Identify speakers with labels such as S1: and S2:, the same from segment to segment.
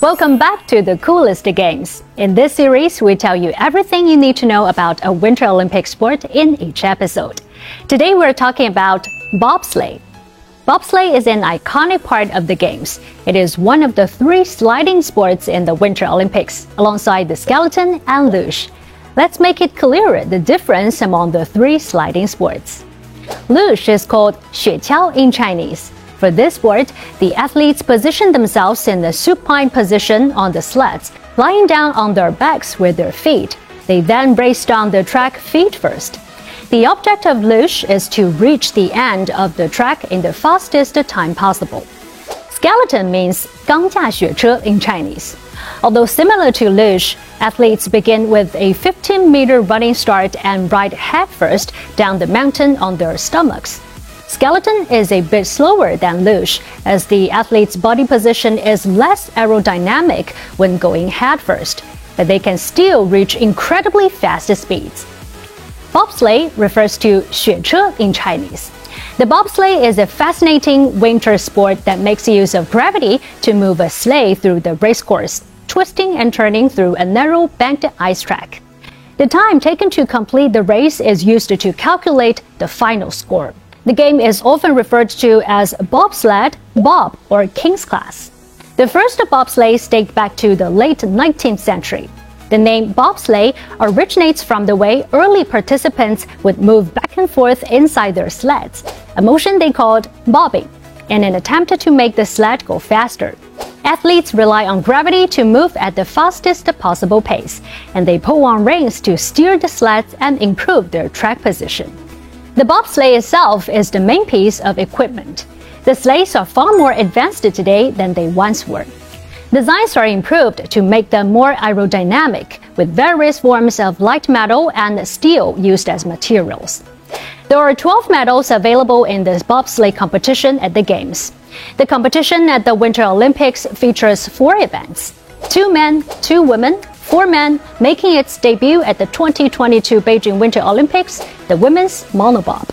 S1: Welcome back to the coolest games. In this series, we tell you everything you need to know about a Winter Olympic sport in each episode. Today, we're talking about bobsleigh. Bobsleigh is an iconic part of the Games. It is one of the three sliding sports in the Winter Olympics, alongside the skeleton and luge. Let's make it clearer the difference among the three sliding sports. Luge is called 雪橇 in Chinese. For this sport, the athletes position themselves in the supine position on the sleds, lying down on their backs with their feet. They then race down the track feet first. The object of luge is to reach the end of the track in the fastest time possible. Skeleton means 钢架雪车 in Chinese. Although similar to luge, athletes begin with a 15 meter running start and ride headfirst down the mountain on their stomachs. Skeleton is a bit slower than luge, as the athlete's body position is less aerodynamic when going headfirst, but they can still reach incredibly fast speeds. Bobsleigh refers to 雪车 in Chinese. The bobsleigh is a fascinating winter sport that makes use of gravity to move a sleigh through the racecourse, twisting and turning through a narrow banked ice track. The time taken to complete the race is used to calculate the final score. The game is often referred to as bobsled, bob, or king's class. The first bobsleighs date back to the late 19th century. The name bobsleigh originates from the way early participants would move back and forth inside their sleds, a motion they called bobbing, in an attempt to make the sled go faster. Athletes rely on gravity to move at the fastest possible pace, and they pull on reins to steer the sleds and improve their track position. The bobsleigh itself is the main piece of equipment. The sleighs are far more advanced today than they once were. Designs are improved to make them more aerodynamic, with various forms of light metal and steel used as materials. There are 12 medals available in this bobsleigh competition at the Games. The competition at the Winter Olympics features four events two men, two women, four men, making its debut at the 2022 Beijing Winter Olympics, the women's monobob.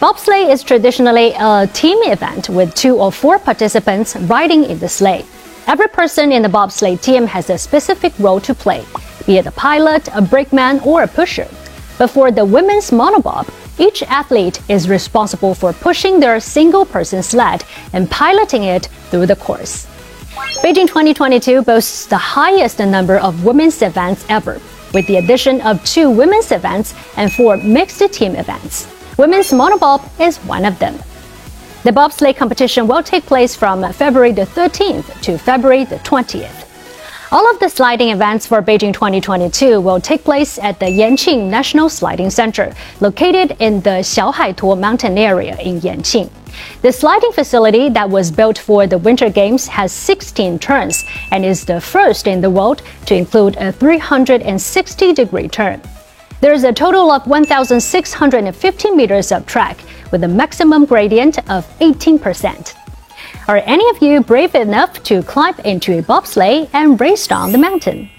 S1: Bobsleigh is traditionally a team event with two or four participants riding in the sleigh. Every person in the bobsleigh team has a specific role to play, be it a pilot, a brakeman, or a pusher. But for the women's monobob, each athlete is responsible for pushing their single person sled and piloting it through the course. Beijing 2022 boasts the highest number of women's events ever, with the addition of two women's events and four mixed team events. Women's monobob is one of them. The bobsleigh competition will take place from February the 13th to February the 20th. All of the sliding events for Beijing 2022 will take place at the Yanqing National Sliding Center, located in the Xiaohaituo mountain area in Yanqing. The sliding facility that was built for the Winter Games has 16 turns and is the first in the world to include a 360 degree turn. There is a total of 1,650 meters of track with a maximum gradient of 18%. Are any of you brave enough to climb into a bobsleigh and race down the mountain?